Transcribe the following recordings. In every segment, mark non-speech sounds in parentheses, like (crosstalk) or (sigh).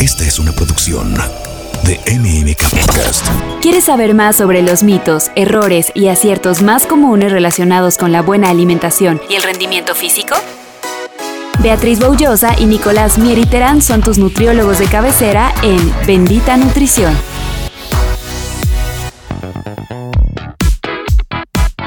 Esta es una producción de MMK Podcast. ¿Quieres saber más sobre los mitos, errores y aciertos más comunes relacionados con la buena alimentación y el rendimiento físico? Beatriz Boullosa y Nicolás Mieriterán son tus nutriólogos de cabecera en Bendita Nutrición.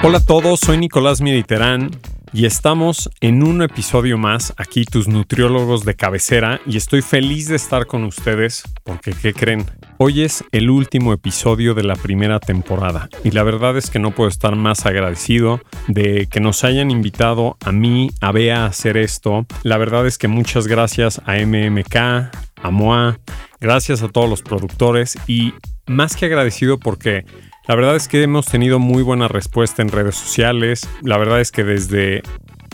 Hola a todos, soy Nicolás Mieriterán y estamos en un episodio más aquí, tus nutriólogos de cabecera, y estoy feliz de estar con ustedes porque, ¿qué creen? Hoy es el último episodio de la primera temporada y la verdad es que no puedo estar más agradecido de que nos hayan invitado a mí, a Bea a hacer esto. La verdad es que muchas gracias a MMK, a MOA, gracias a todos los productores y más que agradecido porque la verdad es que hemos tenido muy buena respuesta en redes sociales. La verdad es que desde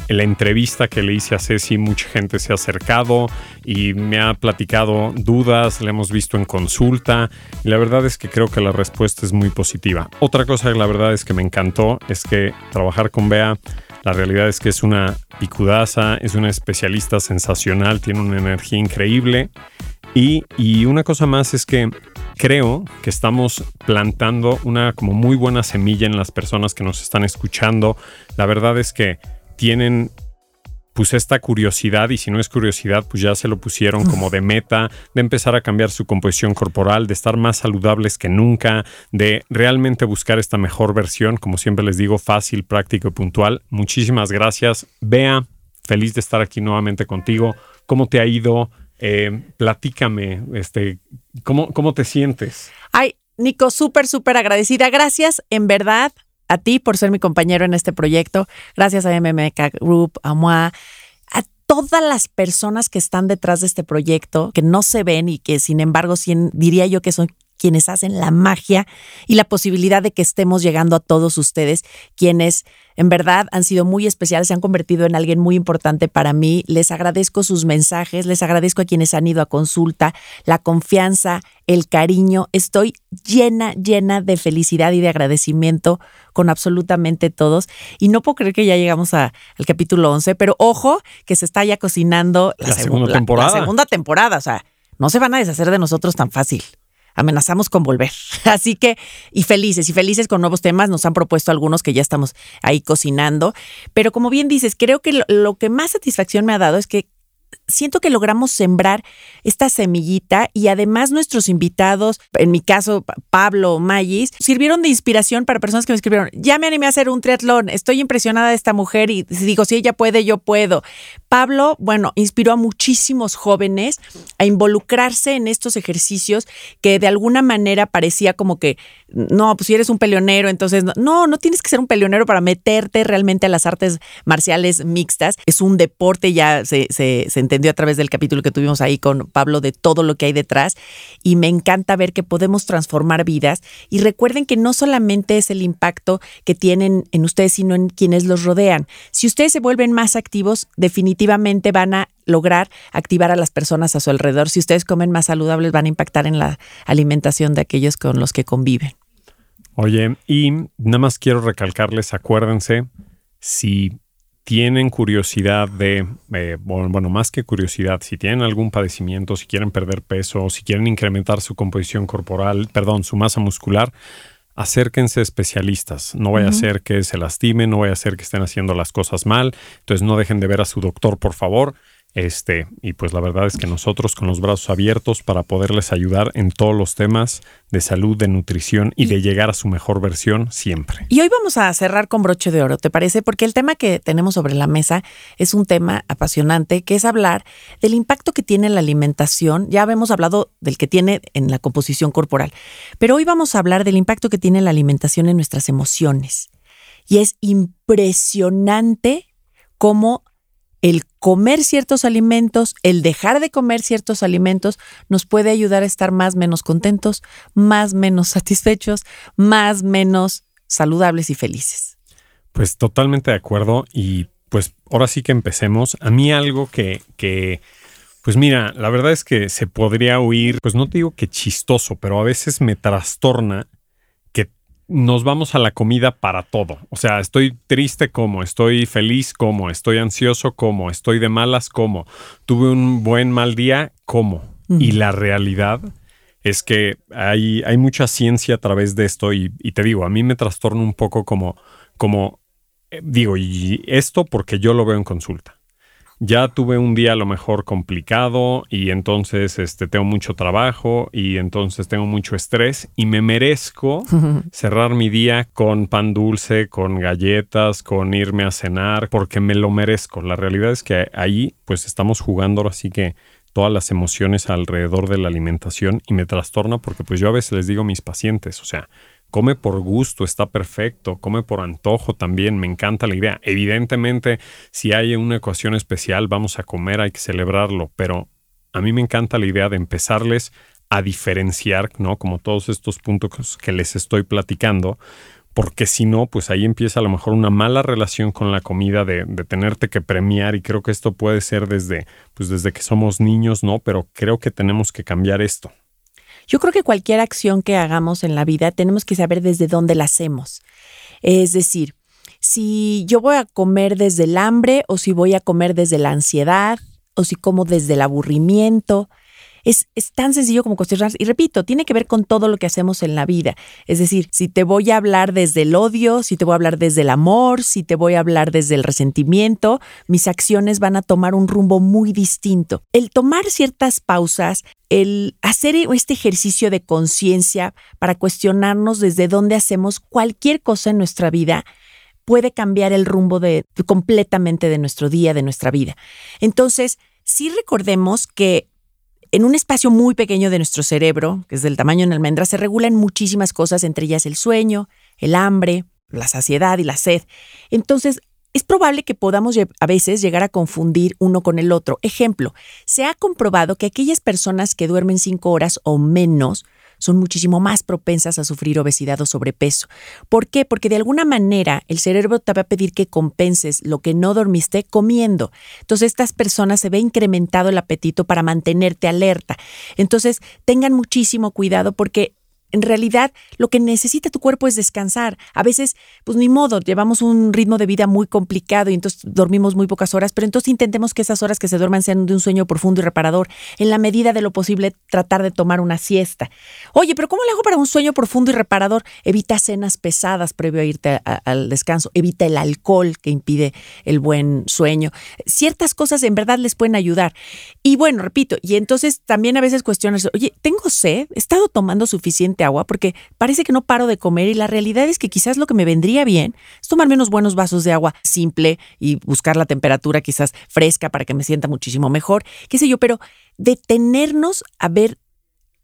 la entrevista que le hice a Ceci, mucha gente se ha acercado y me ha platicado dudas, le hemos visto en consulta y la verdad es que creo que la respuesta es muy positiva. Otra cosa que la verdad es que me encantó es que trabajar con Bea, la realidad es que es una picudaza, es una especialista sensacional, tiene una energía increíble y, y una cosa más es que creo que estamos plantando una como muy buena semilla en las personas que nos están escuchando. La verdad es que tienen pues esta curiosidad y si no es curiosidad pues ya se lo pusieron como de meta de empezar a cambiar su composición corporal, de estar más saludables que nunca, de realmente buscar esta mejor versión, como siempre les digo, fácil, práctico y puntual. Muchísimas gracias. Bea, feliz de estar aquí nuevamente contigo. ¿Cómo te ha ido? Eh, platícame, este, ¿cómo, ¿cómo te sientes? Ay, Nico, súper, súper agradecida. Gracias, en verdad, a ti por ser mi compañero en este proyecto. Gracias a MMK Group, a MOA, a todas las personas que están detrás de este proyecto, que no se ven y que sin embargo diría yo que son quienes hacen la magia y la posibilidad de que estemos llegando a todos ustedes, quienes en verdad han sido muy especiales, se han convertido en alguien muy importante para mí. Les agradezco sus mensajes, les agradezco a quienes han ido a consulta, la confianza, el cariño. Estoy llena, llena de felicidad y de agradecimiento con absolutamente todos. Y no puedo creer que ya llegamos al capítulo 11, pero ojo que se está ya cocinando la, segunda temporada. La segunda temporada, o sea, no se van a deshacer de nosotros tan fácil amenazamos con volver. (laughs) Así que, y felices, y felices con nuevos temas, nos han propuesto algunos que ya estamos ahí cocinando. Pero como bien dices, creo que lo, que más satisfacción me ha dado es que siento que logramos sembrar esta semillita y además nuestros invitados, en mi caso Pablo Mayis, sirvieron de inspiración para personas que me escribieron, ya me animé a hacer un triatlón, estoy impresionada de esta mujer y digo, si ella puede, yo puedo. Pablo, bueno, inspiró a muchísimos jóvenes a involucrarse en estos ejercicios que de alguna manera parecía como que, no, pues si eres un peleonero, entonces no, no tienes que ser un peleonero para meterte realmente a las artes marciales mixtas. Es un deporte, ya se, entendió a través del capítulo que tuvimos ahí con Pablo de todo lo que hay detrás y me encanta ver que podemos transformar vidas y recuerden que no solamente es el impacto que tienen en ustedes, sino en quienes los rodean. Si ustedes se vuelven más activos, definitivamente van a lograr activar a las personas a su alrededor. Si ustedes comen más saludables, van a impactar en la alimentación de aquellos con los que conviven. Oye, y nada más quiero recalcarles, acuérdense, si tienen curiosidad de, eh, bueno, más que curiosidad, si tienen algún padecimiento, si quieren perder peso, si quieren incrementar su composición corporal, perdón, su masa muscular, acérquense a especialistas. No vaya a ser que se lastimen, no vaya a ser que estén haciendo las cosas mal. Entonces no dejen de ver a su doctor, por favor. Este, y pues la verdad es que nosotros con los brazos abiertos para poderles ayudar en todos los temas de salud, de nutrición y, de llegar a su mejor versión siempre. Y hoy vamos a cerrar con broche de oro, ¿te parece? Porque el tema que tenemos sobre la mesa es un tema apasionante, que es hablar del impacto que tiene la alimentación. Ya hemos hablado del que tiene en la composición corporal, pero hoy vamos a hablar del impacto que tiene la alimentación en nuestras emociones. Y es impresionante cómo comer ciertos alimentos, el dejar de comer ciertos alimentos, nos puede ayudar a estar más menos contentos, más menos (laughs) satisfechos, más menos saludables y felices. Pues totalmente de acuerdo y pues ahora sí que empecemos. A mí algo que, que pues mira, la verdad es que se podría oír, pues no te digo que chistoso, pero a veces me trastorna nos vamos a la comida para todo. O sea, estoy triste como, estoy feliz como, estoy ansioso como, estoy de malas como, tuve un buen mal día como. Y la realidad es que hay, hay mucha ciencia a través de esto y, y te digo, a mí me trastorna un poco como, como eh, digo, y esto porque yo lo veo en consulta ya tuve un día a lo mejor complicado y entonces este, tengo mucho trabajo y entonces tengo mucho estrés y me merezco (laughs) cerrar mi día con pan dulce, con galletas, con irme a cenar, porque me lo merezco. La realidad es que ahí pues estamos jugando así que todas las emociones alrededor de la alimentación y me trastorna porque pues yo a veces les digo a mis pacientes, o sea, Come por gusto, está perfecto. Come por antojo también, me encanta la idea. Evidentemente, si hay una ecuación especial, vamos a comer, hay que celebrarlo, pero a mí me encanta la idea de empezarles a diferenciar, ¿no? Como todos estos puntos que les estoy platicando, porque si no, pues ahí empieza a lo mejor una mala relación con la comida de, de, tenerte que premiar y creo que esto puede ser desde, pues desde que somos niños, ¿no? Pero creo que tenemos que cambiar esto. Yo creo que cualquier acción que hagamos en la vida tenemos que saber desde dónde la hacemos. Es decir, si yo voy a comer desde el hambre o si voy a comer desde la ansiedad o si como desde el aburrimiento, es, tan sencillo como cuestionar. Y repito, tiene que ver con todo lo que hacemos en la vida. Es decir, si te voy a hablar desde el odio, si te voy a hablar desde el amor, si te voy a hablar desde el resentimiento, mis acciones van a tomar un rumbo muy distinto. El tomar ciertas pausas, el hacer este ejercicio de conciencia para cuestionarnos desde dónde hacemos cualquier cosa en nuestra vida, puede cambiar el rumbo de completamente de nuestro día, de nuestra vida. Entonces, sí recordemos que en un espacio muy pequeño de nuestro cerebro, que es del tamaño de una almendra, se regulan muchísimas cosas, entre ellas el sueño, el hambre, la saciedad y la sed. Entonces, es probable que podamos a veces llegar a confundir uno con el otro. Ejemplo, se ha comprobado que aquellas personas que duermen cinco horas o menos son muchísimo más propensas a sufrir obesidad o sobrepeso. ¿Por qué? Porque de alguna manera el cerebro te va a pedir que compenses lo que no dormiste comiendo. Entonces estas personas se ve incrementado el apetito para mantenerte alerta. Entonces tengan muchísimo cuidado porque en realidad lo que necesita tu cuerpo es descansar. A veces, pues ni modo, llevamos un ritmo de vida muy complicado y entonces dormimos muy pocas horas, pero entonces intentemos que esas horas que se duerman sean de un sueño profundo y reparador. En la medida de lo posible, tratar de tomar una siesta. Oye, pero ¿cómo le hago para un sueño profundo y reparador? Evita cenas pesadas previo a irte al descanso. Evita el alcohol que impide el buen sueño. Ciertas cosas en verdad les pueden ayudar. Y bueno, repito, y entonces también a veces cuestionas, oye, ¿tengo sed? ¿He estado tomando suficiente agua porque parece que no paro de comer y la realidad es que quizás lo que me vendría bien es tomarme unos buenos vasos de agua simple y buscar la temperatura quizás fresca para que me sienta muchísimo mejor, qué sé yo, pero detenernos a ver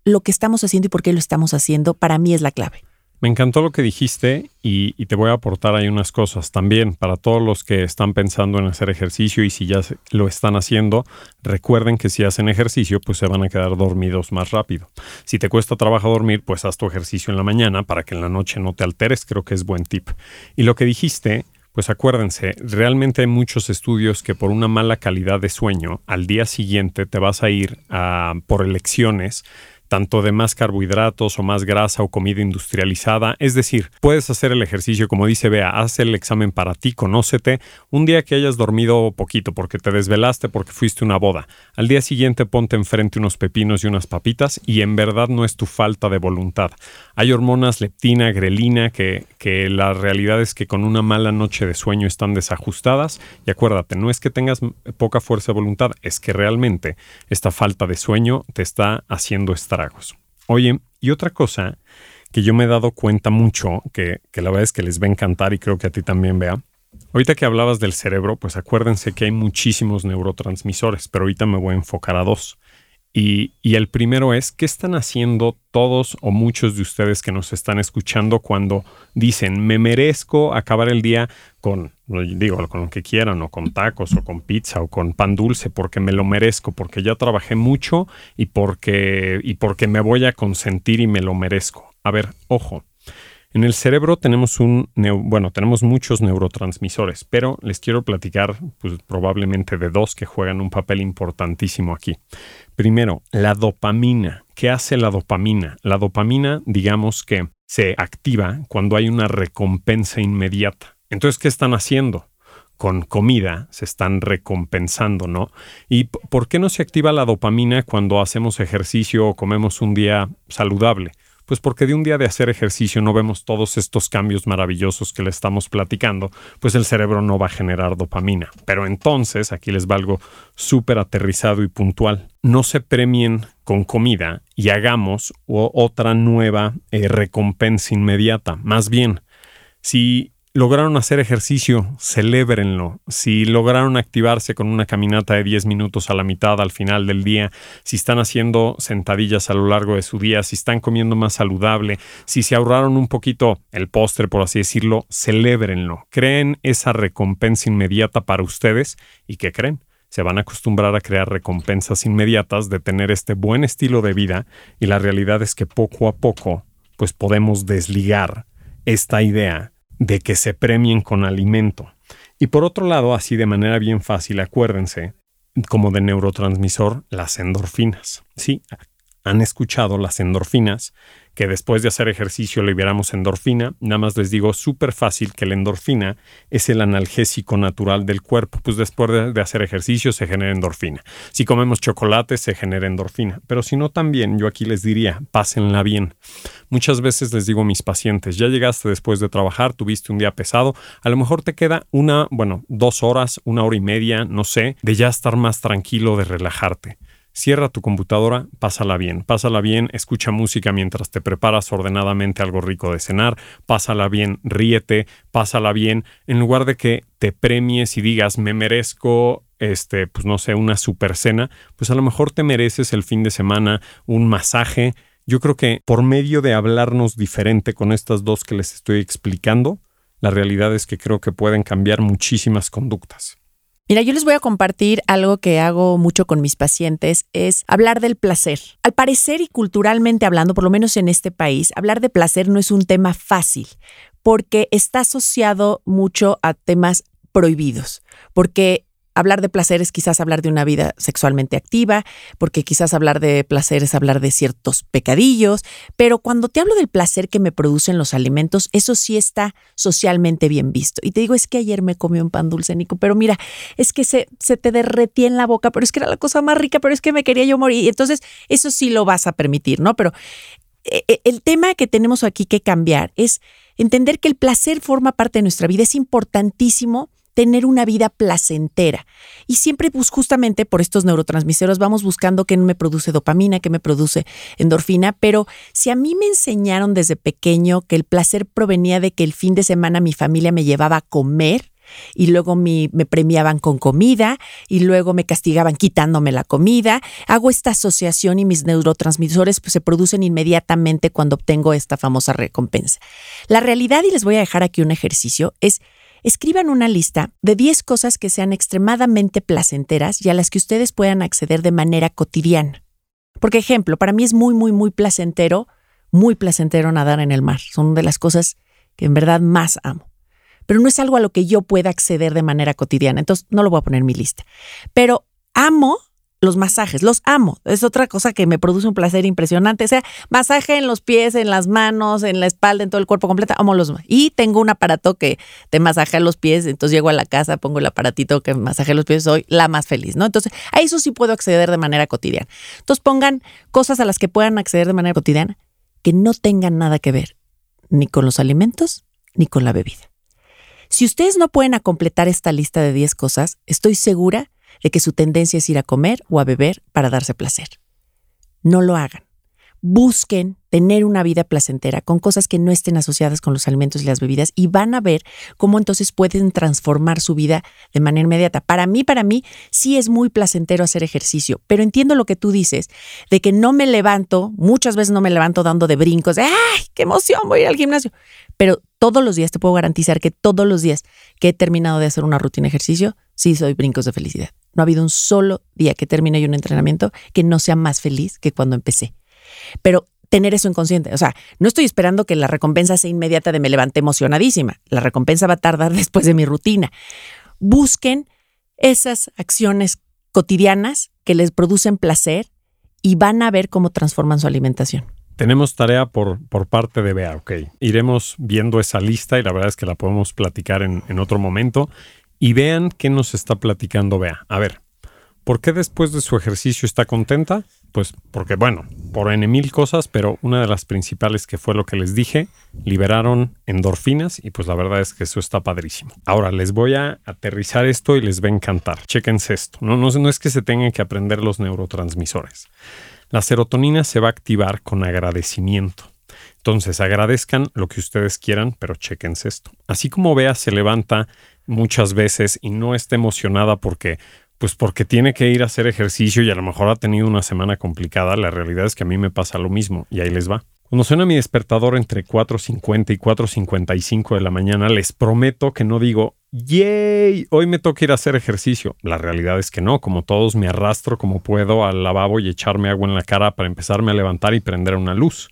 lo que estamos haciendo y por qué lo estamos haciendo para mí es la clave. Me encantó lo que dijiste y, te voy a aportar ahí unas cosas también para todos los que están pensando en hacer ejercicio y si ya lo están haciendo, recuerden que si hacen ejercicio pues se van a quedar dormidos más rápido. Si te cuesta trabajo dormir pues haz tu ejercicio en la mañana para que en la noche no te alteres, creo que es buen tip. Y lo que dijiste pues acuérdense, realmente hay muchos estudios que por una mala calidad de sueño, al día siguiente te vas a ir a, por elecciones tanto de más carbohidratos o más grasa o comida industrializada. Es decir, puedes hacer el ejercicio como dice Bea, haz el examen para ti, conócete. Un día que hayas dormido poquito porque te desvelaste, porque fuiste una boda. Al día siguiente ponte enfrente unos pepinos y unas papitas y en verdad no es tu falta de voluntad. Hay hormonas leptina, grelina que, que la realidad es que con una mala noche de sueño están desajustadas y acuérdate, no es que tengas poca fuerza de voluntad, es que realmente esta falta de sueño te está haciendo estar Oye, y otra cosa que yo me he dado cuenta mucho, que, que la verdad es que les va a encantar y creo que a ti también, vea. Ahorita que hablabas del cerebro, pues acuérdense que hay muchísimos neurotransmisores, pero ahorita me voy a enfocar a dos. Y, el primero es, ¿qué están haciendo todos o muchos de ustedes que nos están escuchando cuando dicen, me merezco acabar el día con, digo, con lo que quieran, o con tacos, o con pizza, o con pan dulce, porque me lo merezco, porque ya trabajé mucho y porque, y porque me voy a consentir y me lo merezco? A ver, ojo. En el cerebro tenemos un, bueno, tenemos muchos neurotransmisores, pero les quiero platicar pues, probablemente de dos que juegan un papel importantísimo aquí. Primero, la dopamina. ¿Qué hace la dopamina? La dopamina, digamos que se activa cuando hay una recompensa inmediata. Entonces, ¿qué están haciendo? con comida se están recompensando, ¿no? ¿Y por qué no se activa la dopamina cuando hacemos ejercicio o comemos un día saludable? Pues porque de un día de hacer ejercicio no vemos todos estos cambios maravillosos que le estamos platicando, pues el cerebro no va a generar dopamina. Pero entonces, aquí les va algo súper aterrizado y puntual. No se premien con comida y hagamos otra nueva eh, recompensa inmediata. Más bien, si lograron hacer ejercicio, celébrenlo. Si lograron activarse con una caminata de 10 minutos a la mitad al final del día, si están haciendo sentadillas a lo largo de su día, si están comiendo más saludable, si se ahorraron un poquito el postre, por así decirlo, celébrenlo. Creen esa recompensa inmediata para ustedes y ¿qué creen? Se van a acostumbrar a crear recompensas inmediatas de tener este buen estilo de vida y la realidad es que poco a poco pues podemos desligar esta idea de que se premien con alimento. Y por otro lado, así de manera bien fácil, acuérdense, como de neurotransmisor, las endorfinas. Sí, han escuchado las endorfinas que después de hacer ejercicio liberamos endorfina. Nada más les digo súper fácil que la endorfina es el analgésico natural del cuerpo. Pues después de, hacer ejercicio se genera endorfina. Si comemos chocolate se genera endorfina. Pero si no también, yo aquí les diría, pásenla bien. Muchas veces les digo a mis pacientes, ya llegaste después de trabajar, tuviste un día pesado, a lo mejor te queda una, bueno, dos horas, una hora y media, no sé, de ya estar más tranquilo, de relajarte. Cierra tu computadora, pásala bien, pásala bien, escucha música mientras te preparas ordenadamente algo rico de cenar, pásala bien, ríete, pásala bien, en lugar de que te premies y digas me merezco este, pues no sé, una super cena, pues a lo mejor te mereces el fin de semana un masaje. Yo creo que por medio de hablarnos diferente con estas dos que les estoy explicando, la realidad es que creo que pueden cambiar muchísimas conductas. Mira, yo les voy a compartir algo que hago mucho con mis pacientes, es hablar del placer. Al parecer y culturalmente hablando, por lo menos en este país, hablar de placer no es un tema fácil porque está asociado mucho a temas prohibidos, porque hablar de placer es quizás hablar de una vida sexualmente activa, porque quizás hablar de placer es hablar de ciertos pecadillos, pero cuando te hablo del placer que me producen los alimentos, eso sí está socialmente bien visto. Y te digo, es que ayer me comí un pan dulce, Nico, pero mira, es que se, se te derretía en la boca, pero es que era la cosa más rica, pero es que me quería yo morir. Y entonces, eso sí lo vas a permitir, ¿no? Pero eh, eh, el tema que tenemos aquí que cambiar es entender que el placer forma parte de nuestra vida. Es importantísimo tener una vida placentera. Y siempre, pues justamente por estos neurotransmisores, vamos buscando qué me produce dopamina, qué me produce endorfina. Pero si a mí me enseñaron desde pequeño que el placer provenía de que el fin de semana mi familia me llevaba a comer, y luego me, premiaban con comida y luego me castigaban quitándome la comida. Hago esta asociación y mis neurotransmisores pues, se producen inmediatamente cuando obtengo esta famosa recompensa. La realidad, y les voy a dejar aquí un ejercicio, es Escriban una lista de 10 cosas que sean extremadamente placenteras y a las que ustedes puedan acceder de manera cotidiana. Porque, ejemplo, para mí es muy, muy, muy placentero, muy placentero nadar en el mar. Son de las cosas que en verdad más amo. Pero no es algo a lo que yo pueda acceder de manera cotidiana. Entonces, no lo voy a poner en mi lista. Pero amo los masajes, los amo. Es otra cosa que me produce un placer impresionante. O sea, masaje en los pies, en las manos, en la espalda, en todo el cuerpo completo. Amo los. Y tengo un aparato que te masajea los pies. Entonces llego a la casa, pongo el aparatito que masajea los pies. Soy la más feliz, ¿no? Entonces, a eso sí puedo acceder de manera cotidiana. Entonces, pongan cosas a las que puedan acceder de manera cotidiana que no tengan nada que ver ni con los alimentos ni con la bebida. Si ustedes no pueden completar esta lista de 10 cosas, estoy segura de que su tendencia es ir a comer o a beber para darse placer. No lo hagan. Busquen tener una vida placentera con cosas que no estén asociadas con los alimentos y las bebidas y van a ver cómo entonces pueden transformar su vida de manera inmediata. Para mí, para mí, sí es muy placentero hacer ejercicio, pero entiendo lo que tú dices, de que no me levanto, muchas veces no me levanto dando de brincos, ¡ay, qué emoción, voy a ir al gimnasio! Pero todos los días, te puedo garantizar que todos los días que he terminado de hacer una rutina de ejercicio, sí soy brincos de felicidad. No ha habido un solo día que termine yo un entrenamiento que no sea más feliz que cuando empecé. Pero tener eso inconsciente, o sea, no estoy esperando que la recompensa sea inmediata de me levanté emocionadísima. La recompensa va a tardar (laughs) después de mi rutina. Busquen esas acciones cotidianas que les producen placer y van a ver cómo transforman su alimentación. Tenemos tarea por, por parte de Bea, ok. Iremos viendo esa lista y la verdad es que la podemos platicar en, en otro momento. Y vean qué nos está platicando Bea. A ver, ¿por qué después de su ejercicio está contenta? Pues porque, bueno, por N mil cosas, pero una de las principales que fue lo que les dije, liberaron endorfinas y pues la verdad es que eso está padrísimo. Ahora les voy a aterrizar esto y les va a encantar. Chéquense esto. No, no, no es que se tengan que aprender los neurotransmisores. La serotonina se va a activar con agradecimiento. Entonces agradezcan lo que ustedes quieran, pero chéquense esto. Así como Bea se levanta muchas veces y no está emocionada porque pues porque tiene que ir a hacer ejercicio y a lo mejor ha tenido una semana complicada. La realidad es que a mí me pasa lo mismo y ahí les va. Cuando suena mi despertador entre 4.50 y 4.55 de la mañana, les prometo que no digo, ¡yay! Hoy me toca ir a hacer ejercicio. La realidad es que no, como todos me arrastro como puedo al lavabo y echarme agua en la cara para empezarme a levantar y prender una luz.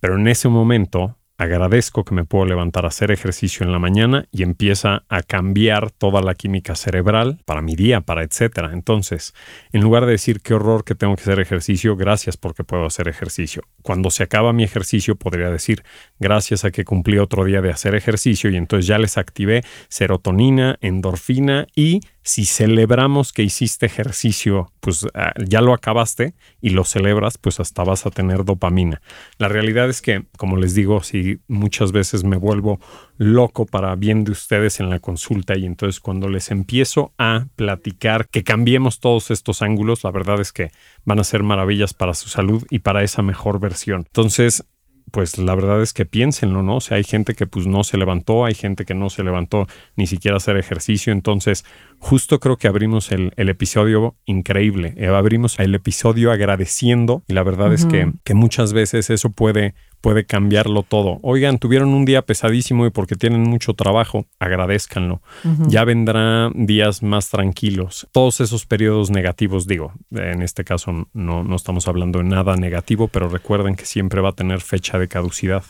Pero en ese momento agradezco que me puedo levantar a hacer ejercicio en la mañana y empieza a cambiar toda la química cerebral para mi día, para etcétera. Entonces, en lugar de decir qué horror que tengo que hacer ejercicio, gracias porque puedo hacer ejercicio. Cuando se acaba mi ejercicio, podría decir gracias a que cumplí otro día de hacer ejercicio y entonces ya les activé serotonina, endorfina y si celebramos que hiciste ejercicio, pues ah, ya lo acabaste y lo celebras, pues hasta vas a tener dopamina. La realidad es que, como les digo, si muchas veces me vuelvo loco para bien de ustedes en la consulta y entonces cuando les empiezo a platicar que cambiemos todos estos ángulos, la verdad es que van a ser maravillas para su salud y para esa mejor versión. Entonces, pues la verdad es que piénsenlo, ¿no? O sea, hay gente que pues no se levantó, hay gente que no se levantó ni siquiera a hacer ejercicio, entonces justo creo que abrimos el, episodio increíble, eh, abrimos el episodio agradeciendo y la verdad es que, que muchas veces eso puede, puede cambiarlo todo. Oigan, tuvieron un día pesadísimo y porque tienen mucho trabajo, agradezcanlo. Ya vendrán días más tranquilos. Todos esos periodos negativos, digo, en este caso no, no estamos hablando de nada negativo, pero recuerden que siempre va a tener fecha de caducidad.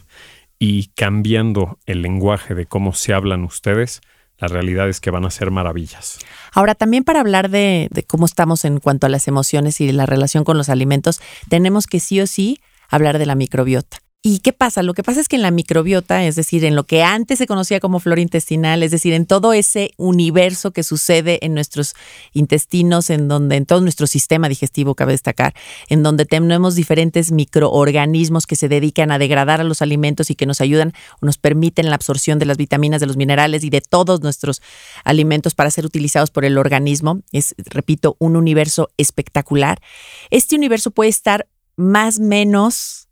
Y cambiando el lenguaje de cómo se hablan ustedes, la realidad es que van a ser maravillas. Ahora, también para hablar de, de, cómo estamos en cuanto a las emociones y la relación con los alimentos, tenemos que sí o sí hablar de la microbiota. ¿Y qué pasa? Lo que pasa es que en la microbiota, es decir, en lo que antes se conocía como flora intestinal, es decir, en todo ese universo que sucede en nuestros intestinos, en donde en todo nuestro sistema digestivo cabe destacar, en donde tenemos diferentes microorganismos que se dedican a degradar a los alimentos y que nos ayudan o nos permiten la absorción de las vitaminas, de los minerales y de todos nuestros alimentos para ser utilizados por el organismo. Es, repito, un universo espectacular. Este universo puede estar más menos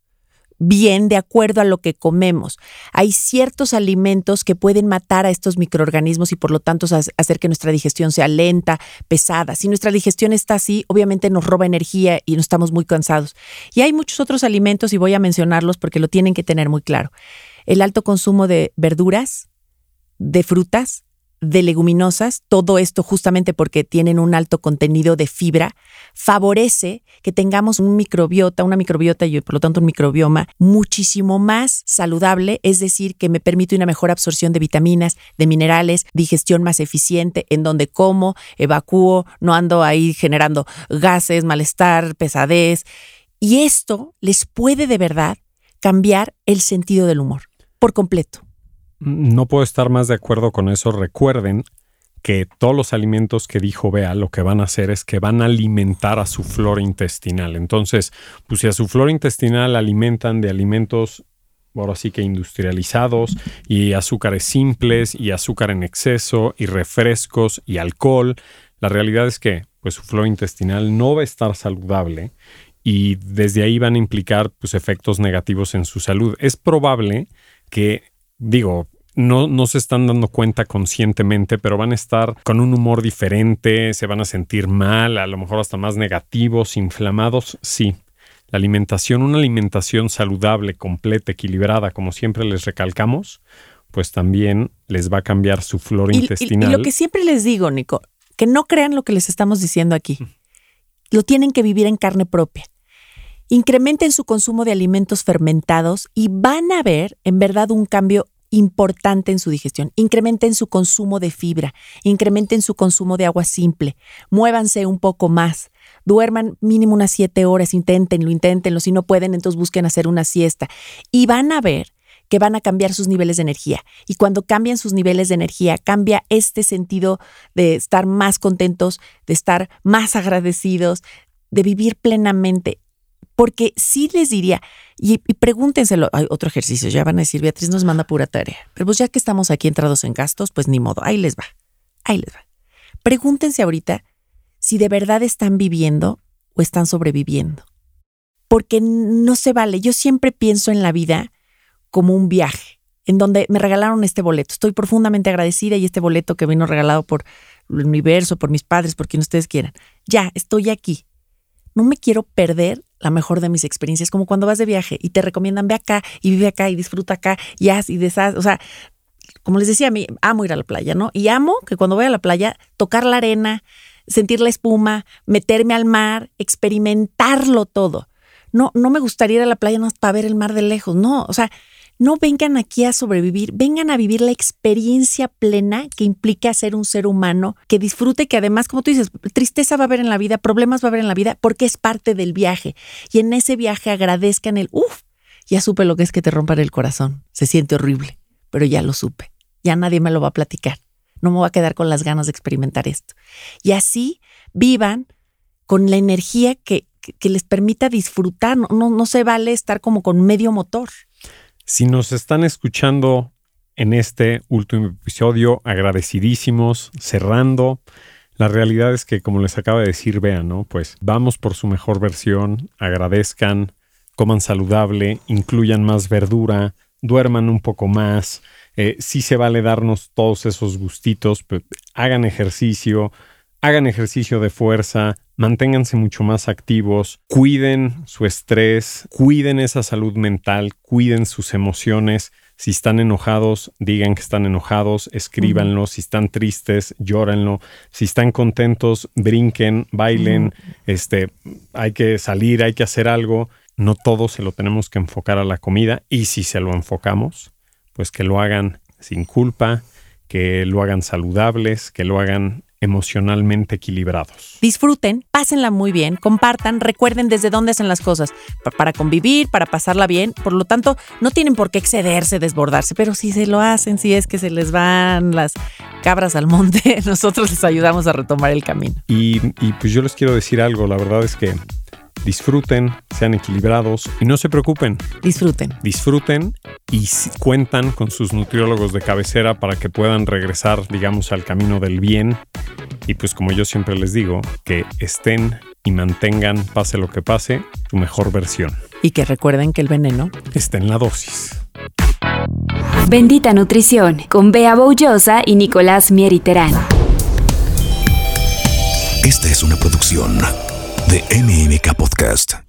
bien de acuerdo a lo que comemos. Hay ciertos alimentos que pueden matar a estos microorganismos y por lo tanto hacer que nuestra digestión sea lenta, pesada. Si nuestra digestión está así, obviamente nos roba energía y nos estamos muy cansados. Y hay muchos otros alimentos y voy a mencionarlos porque lo tienen que tener muy claro. El alto consumo de verduras, de frutas, de leguminosas, todo esto justamente porque tienen un alto contenido de fibra, favorece que tengamos un microbiota, una microbiota y por lo tanto un microbioma muchísimo más saludable, es decir, que me permite una mejor absorción de vitaminas, de minerales, digestión más eficiente, en donde como, evacúo, no ando ahí generando gases, malestar, pesadez. Y esto les puede de verdad cambiar el sentido del humor por completo. No puedo estar más de acuerdo con eso. Recuerden que todos los alimentos que dijo Bea lo que van a hacer es que van a alimentar a su flora intestinal. Entonces, pues si a su flora intestinal alimentan de alimentos ahora sí que industrializados y azúcares simples y azúcar en exceso y refrescos y alcohol, la realidad es que pues su flora intestinal no va a estar saludable y desde ahí van a implicar pues efectos negativos en su salud. Es probable que digo, no, no se están dando cuenta conscientemente, pero van a estar con un humor diferente, se van a sentir mal, a lo mejor hasta más negativos, inflamados, sí. La alimentación, una alimentación saludable, completa, equilibrada, como siempre les recalcamos, pues también les va a cambiar su flora intestinal. y, lo que siempre les digo, Nico, que no crean lo que les estamos diciendo aquí. Lo tienen que vivir en carne propia. Incrementen su consumo de alimentos fermentados y van a ver en verdad un cambio importante en su digestión. Incrementen su consumo de fibra, incrementen su consumo de agua simple, muévanse un poco más, duerman mínimo unas siete horas, inténtenlo, inténtenlo. Si no pueden, entonces busquen hacer una siesta. Y van a ver que van a cambiar sus niveles de energía. Y cuando cambian sus niveles de energía, cambia este sentido de estar más contentos, de estar más agradecidos, de vivir plenamente. Porque sí les diría, y, pregúntenselo, hay otro ejercicio, ya van a decir, Beatriz nos manda pura tarea. Pero pues ya que estamos aquí entrados en gastos, pues ni modo, ahí les va, ahí les va. Pregúntense ahorita si de verdad están viviendo o están sobreviviendo. Porque no se vale. Yo siempre pienso en la vida como un viaje, en donde me regalaron este boleto. Estoy profundamente agradecida y este boleto que vino regalado por el universo, por mis padres, por quien ustedes quieran. Ya, estoy aquí. No me quiero perder la mejor de mis experiencias, como cuando vas de viaje y te recomiendan ve acá y vive acá y disfruta acá y haz y deshaz. O sea, como les decía, a mí amo ir a la playa, ¿no? Y amo que cuando voy a la playa, tocar la arena, sentir la espuma, meterme al mar, experimentarlo todo. No, no me gustaría ir a la playa más para ver el mar de lejos, no, o sea, no vengan aquí a sobrevivir, vengan a vivir la experiencia plena que implica ser un ser humano, que disfrute, que además, como tú dices, tristeza va a haber en la vida, problemas va a haber en la vida, porque es parte del viaje. Y en ese viaje agradezcan el, uff, ya supe lo que es que te rompan el corazón, se siente horrible, pero ya lo supe, ya nadie me lo va a platicar no me voy a quedar con las ganas de experimentar esto. Y así vivan con la energía que, les permita disfrutar. No, no, se vale estar como con medio motor. Si nos están escuchando en este último episodio, agradecidísimos, cerrando. La realidad es que, como les acaba de decir, vean, ¿no? Pues vamos por su mejor versión, agradezcan, coman saludable, incluyan más verdura, duerman un poco más, eh, sí se vale darnos todos esos gustitos, hagan ejercicio, hagan ejercicio de fuerza, manténganse mucho más activos, cuiden su estrés, cuiden esa salud mental, cuiden sus emociones. Si están enojados, digan que están enojados, escríbanlo. Si están tristes, llórenlo. Si están contentos, brinquen, bailen. Este, hay que salir, hay que hacer algo. No todo se lo tenemos que enfocar a la comida. Y si se lo enfocamos, pues que lo hagan sin culpa, que lo hagan saludables, que lo hagan emocionalmente equilibrados. Disfruten, pásenla muy bien, compartan, recuerden desde dónde hacen las cosas, para convivir, para pasarla bien, por lo tanto, no tienen por qué excederse, desbordarse, pero si se lo hacen, si es que se les van las cabras al monte, (laughs) nosotros les ayudamos a retomar el camino. Y, y pues yo les quiero decir algo, la verdad es que disfruten, sean equilibrados y no se preocupen. Disfruten. Disfruten y cuentan con sus nutriólogos de cabecera para que puedan regresar, digamos, al camino del bien. Y pues como yo siempre les digo, que estén y mantengan, pase lo que pase, su mejor versión. Y que recuerden que el veneno está en la dosis. Bendita Nutrición con Bea Boullosa y Nicolás Mieriterán. Esta es una producción de MMK Podcast.